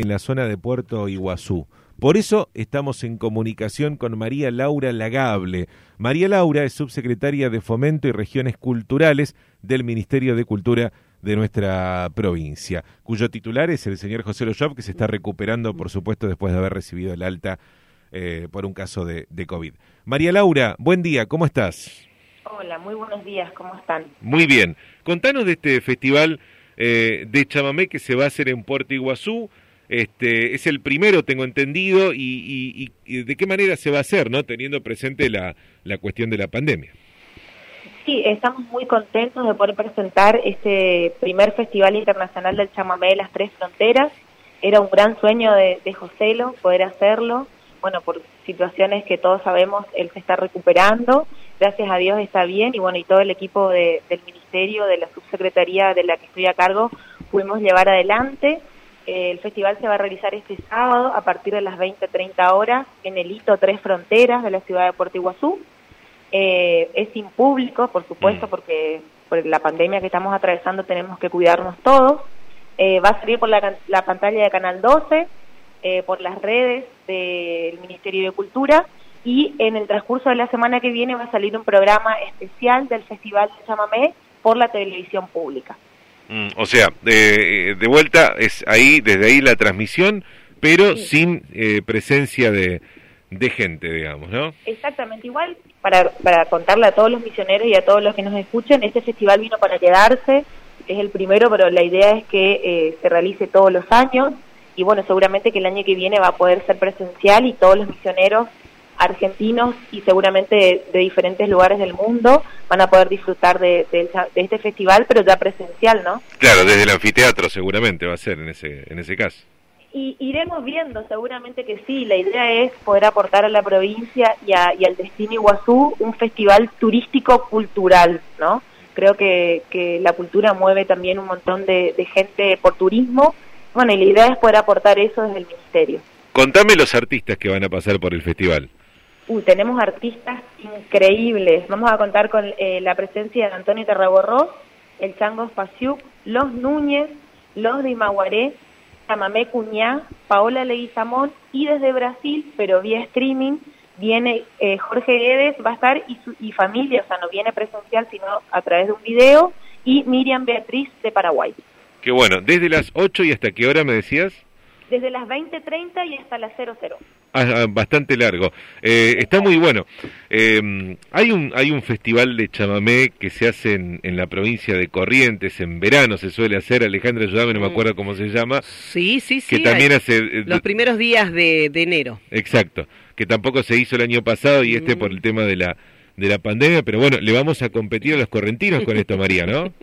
en la zona de Puerto Iguazú. Por eso estamos en comunicación con María Laura Lagable. María Laura es subsecretaria de Fomento y Regiones Culturales del Ministerio de Cultura de nuestra provincia, cuyo titular es el señor José Loyob, que se está recuperando, por supuesto, después de haber recibido el alta eh, por un caso de, de COVID. María Laura, buen día, ¿cómo estás? Hola, muy buenos días, ¿cómo están? Muy bien. Contanos de este festival eh, de chamamé que se va a hacer en Puerto Iguazú. Este, es el primero, tengo entendido, y, de qué manera se va a hacer, ¿no? Teniendo presente la, la cuestión de la pandemia. Sí, estamos muy contentos de poder presentar este primer Festival Internacional del Chamamé de las Tres Fronteras. Era un gran sueño de, de Joselo poder hacerlo. Bueno, por situaciones que todos sabemos, él se está recuperando. Gracias a Dios está bien y bueno, y todo el equipo de, del Ministerio, de la Subsecretaría de la que estoy a cargo, pudimos llevar adelante el festival se va a realizar este sábado a partir de las 20-30 horas en el hito Tres Fronteras de la ciudad de Puerto Iguazú. Eh, es sin público, por supuesto, mm. porque por la pandemia que estamos atravesando tenemos que cuidarnos todos. Eh, va a salir por la, la, pantalla de Canal 12, eh, por las redes del Ministerio de Cultura y en el transcurso de la semana que viene va a salir un programa especial del Festival de Chamamé por la televisión pública. Mm, o sea, de, de, vuelta es ahí, desde ahí la transmisión, pero sin eh, presencia de, de gente, digamos, ¿no? Exactamente, igual para, para contarle a todos los misioneros y a todos los que nos escuchen, este festival vino para quedarse, es el primero, pero la idea es que eh, se realice todos los años y bueno, seguramente que el año que viene va a poder ser presencial y todos los misioneros argentinos y seguramente de, diferentes lugares del mundo van a poder disfrutar de, este festival, pero ya presencial, ¿no? Claro, desde el anfiteatro seguramente va a ser en ese, en ese caso. Y iremos viendo, seguramente que sí. La idea es poder aportar a la provincia y, y al destino Iguazú un festival turístico-cultural, ¿no? Creo que, que la cultura mueve también un montón de, de gente por turismo. Bueno, y la idea es poder aportar eso desde el Ministerio. Contame los artistas que van a pasar por el festival tenemos artistas increíbles. Vamos a contar con eh, la presencia de Antonio Terraborrós, el Chango Pasiuk, Los Núñez, Los de Imaguaré, Chamamé Cuñá, Paola Leguizamón y desde Brasil, pero vía streaming, viene eh, Jorge Guedes, va a estar y, su, y familia, o sea, no viene presencial, sino a través de un video, y Miriam Beatriz de Paraguay. Qué bueno, desde las 8 y hasta qué hora me decías? Desde las 20.30 y hasta las 00. Ah, ah, bastante largo. Eh, está muy bueno. Eh, hay un hay un festival de chamamé que se hace en, en, la provincia de Corrientes en verano se suele hacer. Alejandra, ayúdame, no me mm. acuerdo cómo se llama. Sí, sí, sí. Que también hace los primeros días de, de, enero. Exacto. Que tampoco se hizo el año pasado y este mm. por el tema de la de la pandemia, pero bueno, le vamos a competir a los correntinos con esto, María, ¿no?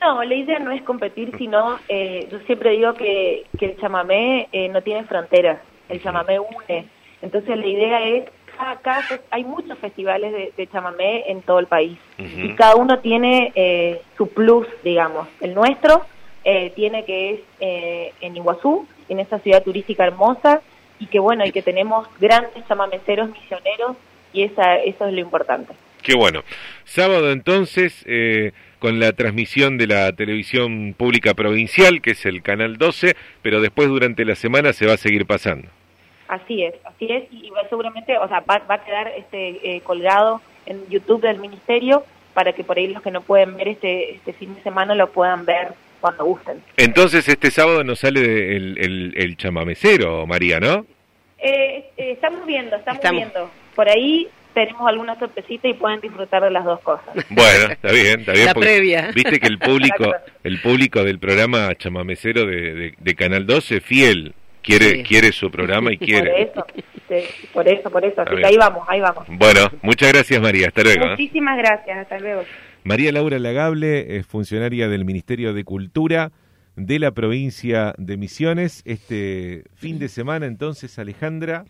No, la idea no es competir, sino eh, yo siempre digo que, que el chamamé eh, no tiene fronteras, el chamamé une. Entonces la idea es, cada, hay muchos festivales de, chamamé en todo el país y cada uno tiene eh, su plus, digamos. El nuestro eh, tiene que es eh, en Iguazú, en esa ciudad turística hermosa y que bueno, y que tenemos grandes chamameceros misioneros y esa, eso es lo importante. Qué bueno. Sábado entonces, eh, con la transmisión de la televisión pública provincial, que es el Canal 12, pero después durante la semana se va a seguir pasando. Así es, así es, y va seguramente, o sea, va, va a quedar este eh, colgado en YouTube del Ministerio para que por ahí los que no pueden ver este, este fin de semana lo puedan ver cuando gusten. Entonces este sábado nos sale el, el, el chamamecero, María, ¿no? Eh, eh, estamos viendo, estamos, viendo. Por ahí tenemos alguna sorpresita y pueden disfrutar de las dos cosas. Bueno, está bien, está bien. La previa. Viste que el público, el público del programa chamamecero de, de, Canal 12 fiel, quiere quiere su programa y quiere. Por eso, por eso, por eso. Así que ahí vamos, ahí vamos. Bueno, muchas gracias María, hasta luego. ¿eh? Muchísimas gracias, hasta luego. María Laura Lagable es funcionaria del Ministerio de Cultura de la provincia de Misiones. Este fin de semana entonces, Alejandra.